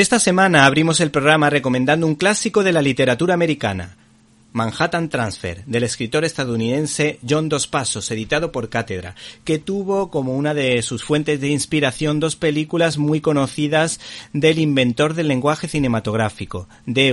Esta semana abrimos el programa recomendando un clásico de la literatura americana, Manhattan Transfer, del escritor estadounidense John Dos Passos, editado por Cátedra, que tuvo como una de sus fuentes de inspiración dos películas muy conocidas del inventor del lenguaje cinematográfico, D.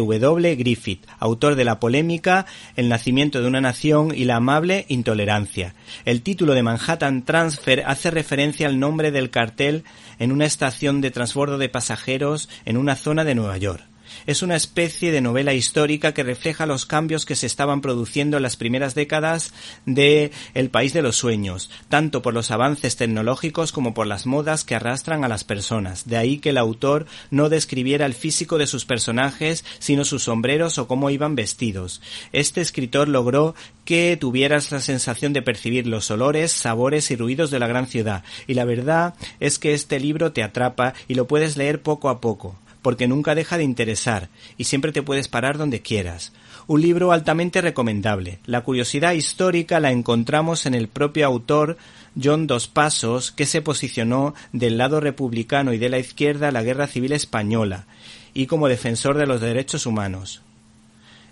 Griffith, autor de la polémica El nacimiento de una nación y la amable intolerancia. El título de Manhattan Transfer hace referencia al nombre del cartel en una estación de transbordo de pasajeros en una zona de Nueva York. Es una especie de novela histórica que refleja los cambios que se estaban produciendo en las primeras décadas de El país de los sueños, tanto por los avances tecnológicos como por las modas que arrastran a las personas. De ahí que el autor no describiera el físico de sus personajes, sino sus sombreros o cómo iban vestidos. Este escritor logró que tuvieras la sensación de percibir los olores, sabores y ruidos de la gran ciudad. Y la verdad es que este libro te atrapa y lo puedes leer poco a poco porque nunca deja de interesar y siempre te puedes parar donde quieras. Un libro altamente recomendable. La curiosidad histórica la encontramos en el propio autor John Dos Pasos, que se posicionó del lado republicano y de la izquierda en la Guerra Civil Española y como defensor de los derechos humanos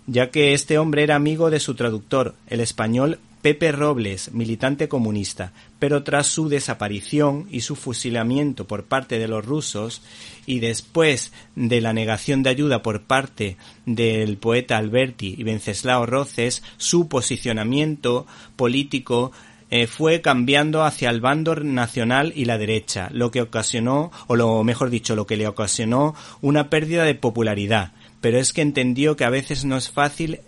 ya que este hombre era amigo de su traductor, el español Pepe Robles, militante comunista, pero tras su desaparición y su fusilamiento por parte de los rusos y después de la negación de ayuda por parte del poeta Alberti y Venceslao Roces, su posicionamiento político eh, fue cambiando hacia el bando nacional y la derecha, lo que ocasionó, o lo mejor dicho, lo que le ocasionó una pérdida de popularidad. Pero es que entendió que a veces no es fácil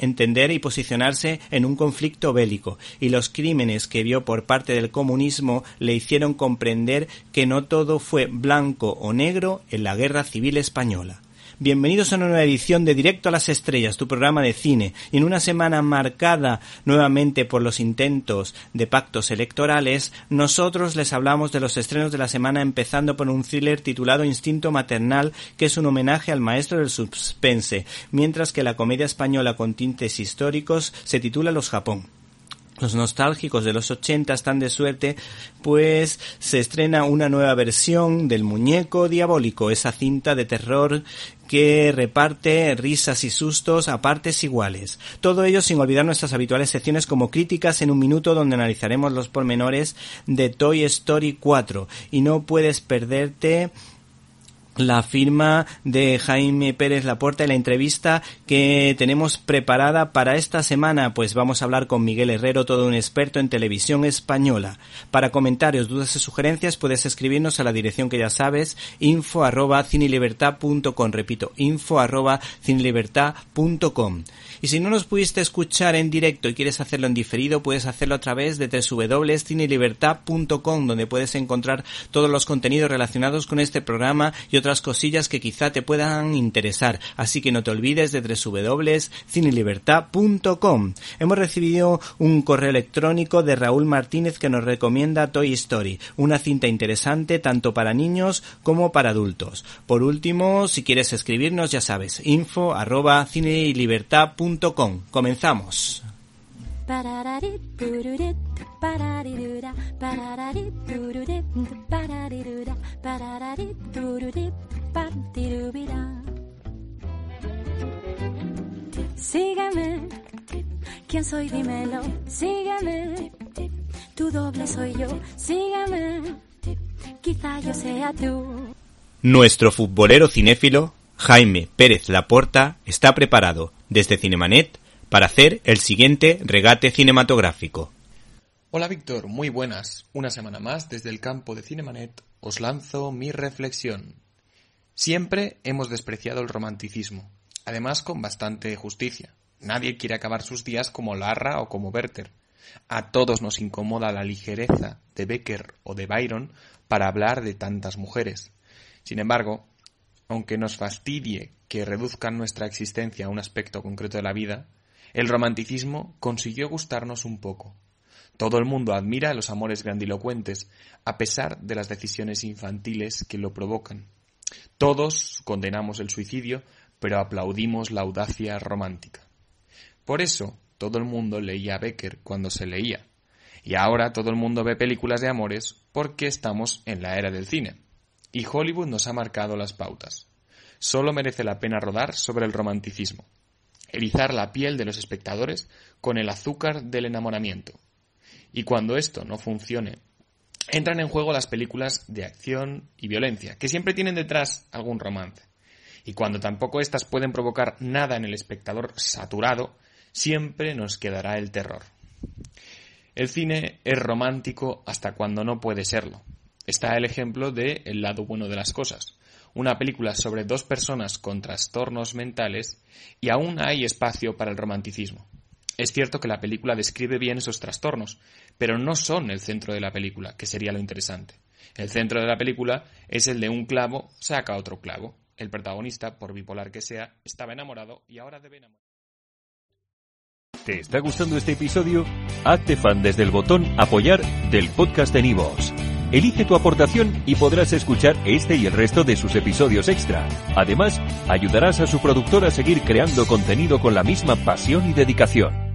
entender y posicionarse en un conflicto bélico, y los crímenes que vio por parte del comunismo le hicieron comprender que no todo fue blanco o negro en la guerra civil española. Bienvenidos a una nueva edición de Directo a las Estrellas, tu programa de cine, y en una semana marcada nuevamente por los intentos de pactos electorales, nosotros les hablamos de los estrenos de la semana empezando por un thriller titulado Instinto Maternal, que es un homenaje al maestro del suspense, mientras que la comedia española con tintes históricos se titula Los Japón los nostálgicos de los 80 están de suerte, pues se estrena una nueva versión del Muñeco Diabólico, esa cinta de terror que reparte risas y sustos a partes iguales. Todo ello sin olvidar nuestras habituales secciones como críticas en un minuto donde analizaremos los pormenores de Toy Story 4 y no puedes perderte la firma de Jaime Pérez Laporta y la entrevista que tenemos preparada para esta semana, pues vamos a hablar con Miguel Herrero, todo un experto en televisión española. Para comentarios, dudas y sugerencias puedes escribirnos a la dirección que ya sabes, info arroba repito, info arroba y si no nos pudiste escuchar en directo y quieres hacerlo en diferido, puedes hacerlo a través de www.cinelibertad.com, donde puedes encontrar todos los contenidos relacionados con este programa y otras cosillas que quizá te puedan interesar. Así que no te olvides de www.cinelibertad.com. Hemos recibido un correo electrónico de Raúl Martínez que nos recomienda Toy Story, una cinta interesante tanto para niños como para adultos. Por último, si quieres escribirnos, ya sabes, info arroba Comenzamos. Sígueme, ¿quién soy? Dímelo, sígueme tu doble soy yo. Sígueme, quizá yo sea tú. Nuestro futbolero cinéfilo, Jaime Pérez Laporta, está preparado desde Cinemanet para hacer el siguiente regate cinematográfico. Hola Víctor, muy buenas. Una semana más desde el campo de Cinemanet os lanzo mi reflexión. Siempre hemos despreciado el romanticismo, además con bastante justicia. Nadie quiere acabar sus días como Larra o como Werther. A todos nos incomoda la ligereza de Becker o de Byron para hablar de tantas mujeres. Sin embargo, aunque nos fastidie que reduzcan nuestra existencia a un aspecto concreto de la vida, el romanticismo consiguió gustarnos un poco. Todo el mundo admira los amores grandilocuentes, a pesar de las decisiones infantiles que lo provocan. Todos condenamos el suicidio, pero aplaudimos la audacia romántica. Por eso, todo el mundo leía a Becker cuando se leía. Y ahora todo el mundo ve películas de amores porque estamos en la era del cine. Y Hollywood nos ha marcado las pautas. Solo merece la pena rodar sobre el romanticismo. Erizar la piel de los espectadores con el azúcar del enamoramiento, y cuando esto no funcione, entran en juego las películas de acción y violencia, que siempre tienen detrás algún romance. Y cuando tampoco éstas pueden provocar nada en el espectador saturado, siempre nos quedará el terror. El cine es romántico hasta cuando no puede serlo. Está el ejemplo de El lado bueno de las cosas, una película sobre dos personas con trastornos mentales y aún hay espacio para el romanticismo. Es cierto que la película describe bien esos trastornos, pero no son el centro de la película, que sería lo interesante. El centro de la película es el de un clavo saca otro clavo. El protagonista, por bipolar que sea, estaba enamorado y ahora debe enamorar. ¿Te está gustando este episodio? Hazte fan desde el botón Apoyar del podcast de Nivos. Elige tu aportación y podrás escuchar este y el resto de sus episodios extra. Además, ayudarás a su productor a seguir creando contenido con la misma pasión y dedicación.